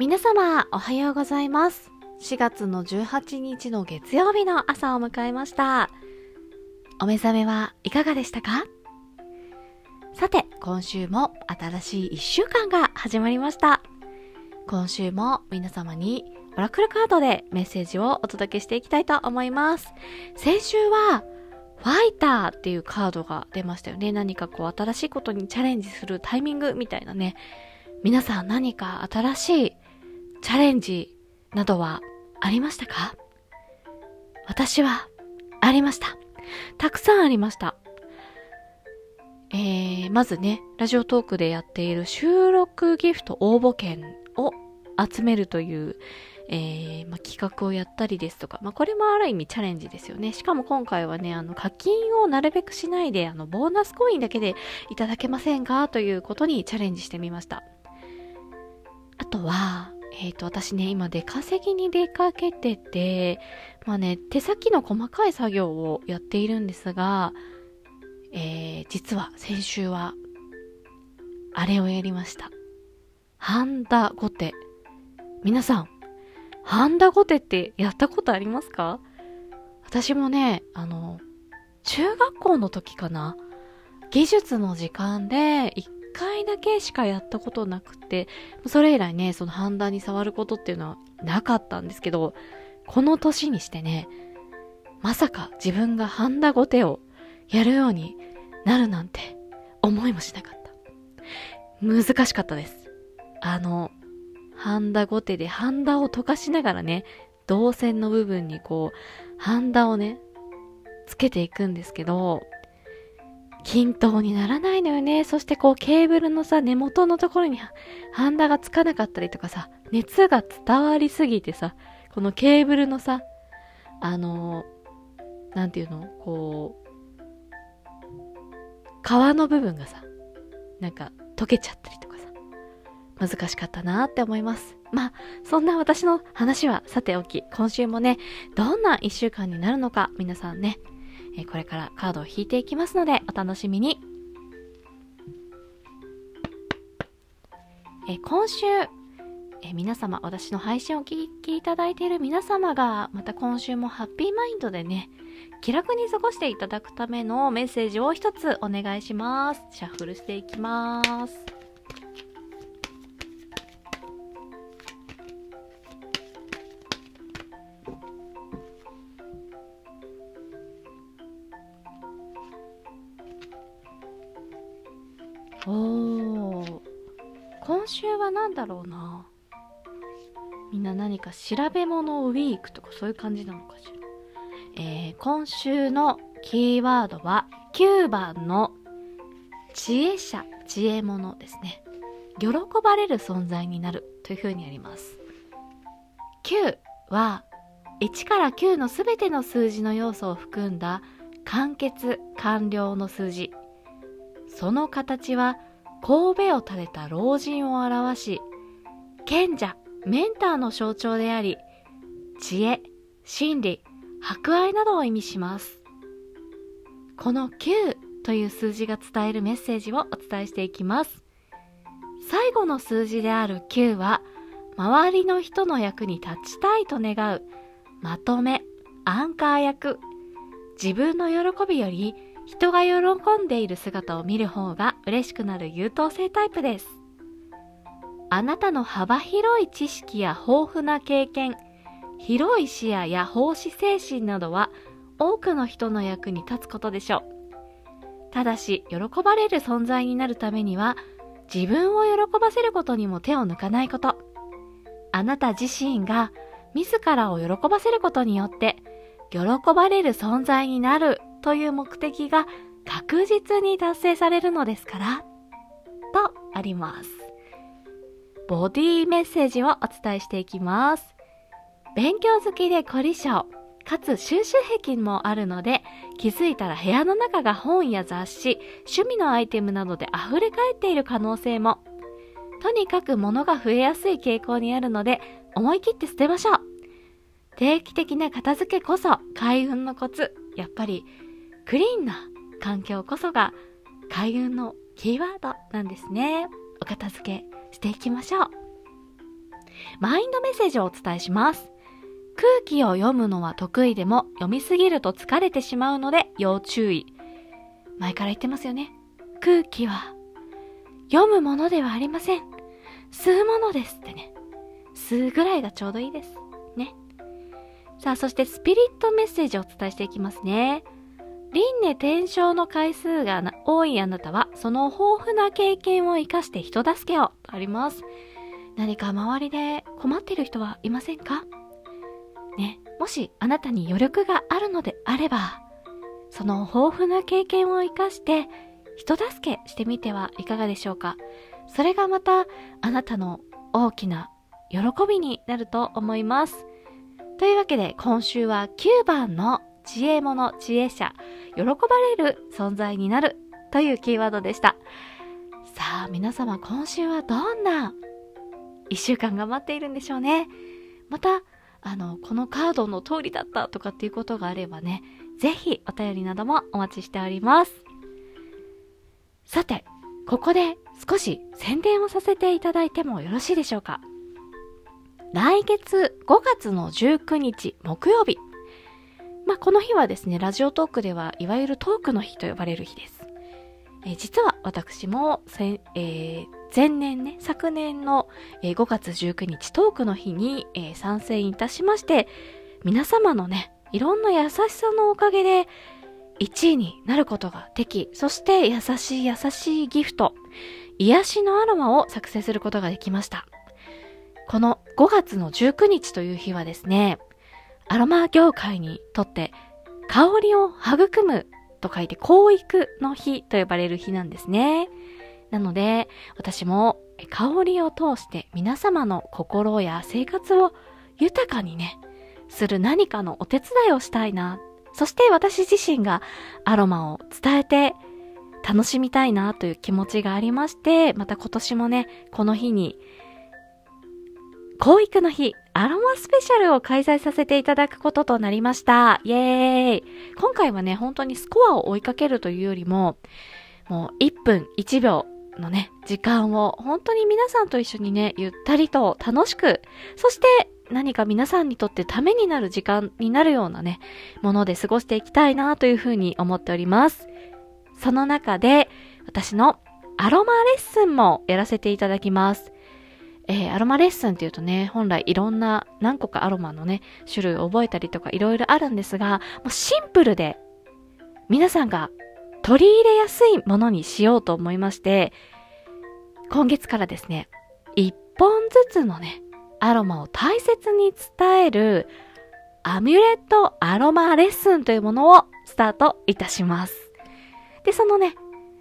皆様、おはようございます。4月の18日の月曜日の朝を迎えました。お目覚めはいかがでしたか？さて、今週も新しい1週間が始まりました。今週も皆様にオラクルカードでメッセージをお届けしていきたいと思います。先週は、ファイターっていうカードが出ましたよね。何かこう新しいことにチャレンジするタイミングみたいなね。皆さん何か新しいチャレンジなどはありましたか？私はありました。たくさんありました。えー、まずね、ラジオトークでやっている収録ギフト応募券を集めるという、えーま、企画をやったりですとか、ま、これもある意味チャレンジですよね。しかも今回はね、あの、課金をなるべくしないで、あの、ボーナスコインだけでいただけませんか？ということにチャレンジしてみました。あとは、えっ、と、私ね、今出稼ぎに出かけてて、まあね、手先の細かい作業をやっているんですが、えー、実は先週は、あれをやりました。ハンダゴテ。皆さん、ハンダゴテってやったことありますか？私もね、あの、中学校の時かな技術の時間で一回だけしかやったことなくて、それ以来ね、そのハンダに触ることっていうのはなかったんですけど、この年にしてね、まさか自分がハンダゴテをやるようになるなんて思いもしなかった。難しかったです。あの、ハンダゴテでハンダを溶かしながらね、導線の部分にこう、ハンダをね、つけていくんですけど、均等にならないのよね。そしてこうケーブルのさ、根元のところにハンダがつかなかったりとかさ、熱が伝わりすぎてさ、このケーブルのさ、あのー、なんていうのこう、皮の部分がさ、なんか溶けちゃったりとかさ、難しかったなって思います。まあ、そんな私の話はさておき、今週もね、どんな一週間になるのか、皆さんね、えこれからカードを引いていきますので、お楽しみに。え今週、え皆様、私の配信をお聞きいただいている皆様が、また今週もハッピーマインドでね、気楽に過ごしていただくためのメッセージを一つお願いします。シャッフルしていきます。今週は何だろうな。みんな何か調べ物ウィークとかそういう感じなのかしら。えー今週のキーワードは9番の知恵者、知恵者ですね。喜ばれる存在になるというふうにあります。9は1から9のすべての数字の要素を含んだ完結完了の数字。その形は神戸を垂れた老人を表し、賢者、メンターの象徴であり、知恵、真理、博愛などを意味します。この9という数字が伝えるメッセージをお伝えしていきます。最後の数字である9は、周りの人の役に立ちたいと願う、まとめ、アンカー役、自分の喜びより人が喜んでいる姿を見る方が嬉しくなる優等生タイプです。あなたの幅広い知識や豊富な経験、広い視野や奉仕精神などは多くの人の役に立つことでしょう。ただし、喜ばれる存在になるためには、自分を喜ばせることにも手を抜かないこと。あなた自身が自らを喜ばせることによって、喜ばれる存在になるという目的が確実に達成されるのですから、とあります。ボディメッセージをお伝えしていきます。勉強好きで凝り性、かつ収集癖もあるので、気づいたら部屋の中が本や雑誌、趣味のアイテムなどで溢れ返っている可能性も。とにかく物が増えやすい傾向にあるので、思い切って捨てましょう。定期的な片付けこそ開運のコツ。やっぱり、クリーンな環境こそが開運のキーワードなんですね。お片付けしていきましょう。マインドメッセージをお伝えします。空気を読むのは得意でも読みすぎると疲れてしまうので要注意。前から言ってますよね。空気は読むものではありません。吸うものですってね。吸うぐらいがちょうどいいです。ね。さあ、そしてスピリットメッセージをお伝えしていきますね。輪廻転生の回数が多いあなたは、その豊富な経験を活かして人助けを、とあります。何か周りで困っている人はいませんか？ね、もしあなたに余力があるのであれば、その豊富な経験を活かして人助けしてみてはいかがでしょうか？それがまたあなたの大きな喜びになると思います。というわけで今週は9番の知恵者、知恵者、喜ばれる存在になるというキーワードでした。さあ皆様今週はどんな一週間が待っているんでしょうね。また、あの、このカードの通りだったとかっていうことがあればね、ぜひお便りなどもお待ちしております。さて、ここで少し宣伝をさせていただいてもよろしいでしょうか。来月5月の19日木曜日。この日はですね、ラジオトークではいわゆるトークの日と呼ばれる日です。えー、実は私も、えー、前年ね、昨年の、えー、5月19日トークの日に、えー、参戦いたしまして、皆様のね、いろんな優しさのおかげで、1位になることができ、そして優しい優しいギフト、癒しのアロマを作成することができました。この5月の19日という日はですね、アロマ業界にとって香りを育むと書いて香育の日と呼ばれる日なんですね。なので、私も香りを通して皆様の心や生活を豊かにね、する何かのお手伝いをしたいなそして私自身がアロマを伝えて楽しみたいなという気持ちがありまして、また今年もね、この日に、教育の日、アロマスペシャルを開催させていただくこととなりました。イエーイ今回はね、本当にスコアを追いかけるというよりも、もう1分1秒のね、時間を本当に皆さんと一緒にね、ゆったりと楽しく、そして何か皆さんにとってためになる時間になるようなね、もので過ごしていきたいなというふうに思っております。その中で、私のアロマレッスンもやらせていただきます。えー、アロマレッスンっていうとね、本来いろんな何個かアロマのね、種類を覚えたりとかいろいろあるんですが、もうシンプルで皆さんが取り入れやすいものにしようと思いまして、今月からですね、一本ずつのね、アロマを大切に伝えるアミュレットアロマレッスンというものをスタートいたします。で、そのね、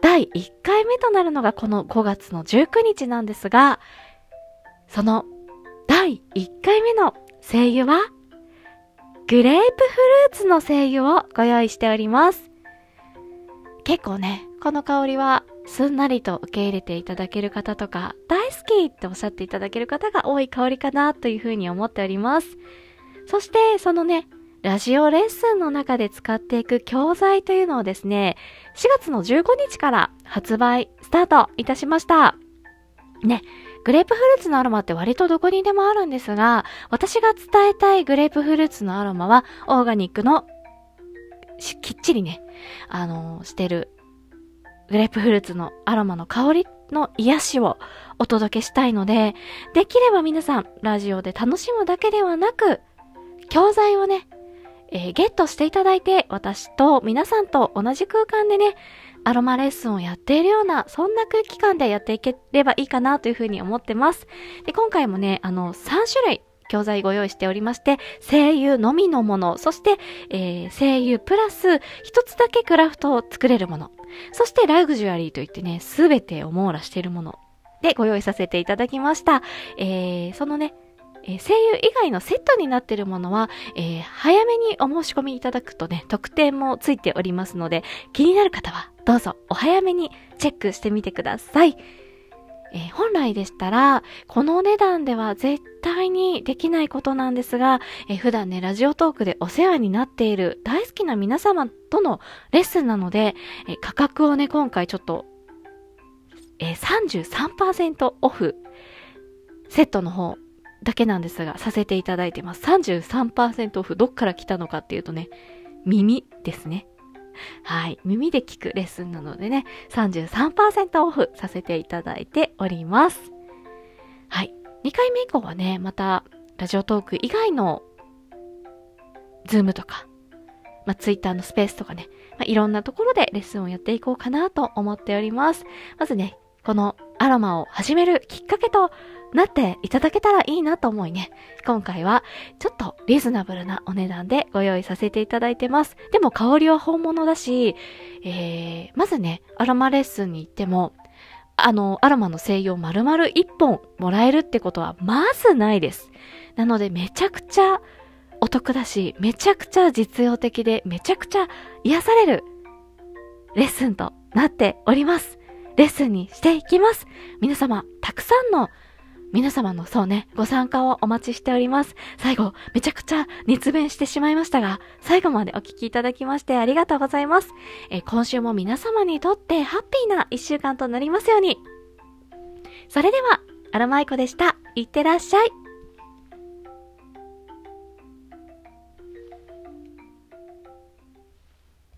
第1回目となるのがこの5月の19日なんですが、その第1回目の精油は、グレープフルーツの精油をご用意しております。結構ね、この香りはすんなりと受け入れていただける方とか、大好きっておっしゃっていただける方が多い香りかなというふうに思っております。そして、そのね、ラジオレッスンの中で使っていく教材というのをですね、4月の15日から発売スタートいたしました。ね、グレープフルーツのアロマって割とどこにでもあるんですが、私が伝えたいグレープフルーツのアロマは、オーガニックのきっちりね、あのー、してるグレープフルーツのアロマの香りの癒しをお届けしたいので、できれば皆さん、ラジオで楽しむだけではなく、教材をね、えー、ゲットしていただいて、私と皆さんと同じ空間でね、アロマレッスンをやっているような、そんな空気感でやっていければいいかなというふうに思ってます。で、今回もね、あの、3種類教材ご用意しておりまして、声優のみのもの、そして、えー、声優プラス一つだけクラフトを作れるもの、そしてラグジュアリーといってね、すべてを網羅しているものでご用意させていただきました。えー、そのね、え、声優以外のセットになっているものは、えー、早めにお申し込みいただくとね、特典もついておりますので、気になる方はどうぞお早めにチェックしてみてください。えー、本来でしたら、このお値段では絶対にできないことなんですが、えー、普段ね、ラジオトークでお世話になっている大好きな皆様とのレッスンなので、え、価格をね、今回ちょっと、え33%オフ、セットの方、だけなんですが、させていただいてます。33%オフ、どっから来たのかっていうとね、耳ですね。はい。耳で聞くレッスンなのでね、33%オフさせていただいております。はい。2回目以降はね、また、ラジオトーク以外の、ズームとか、まあ、ツイッターのスペースとかね、まあ、いろんなところでレッスンをやっていこうかなと思っております。まずね、このアロマを始めるきっかけとなっていただけたらいいなと思いね、今回はちょっとリーズナブルなお値段でご用意させていただいてます。でも香りは本物だし、えー、まずね、アロマレッスンに行っても、あの、アロマの精油を丸々1本もらえるってことはまずないです。なのでめちゃくちゃお得だし、めちゃくちゃ実用的で、めちゃくちゃ癒されるレッスンとなっております。レッスンにしていきます。皆様、たくさんの皆様のそうね、ご参加をお待ちしております。最後、めちゃくちゃ熱弁してしまいましたが、最後までお聞きいただきましてありがとうございます。え、今週も皆様にとってハッピーな一週間となりますように。それでは、アロマイコでした。いってらっしゃい。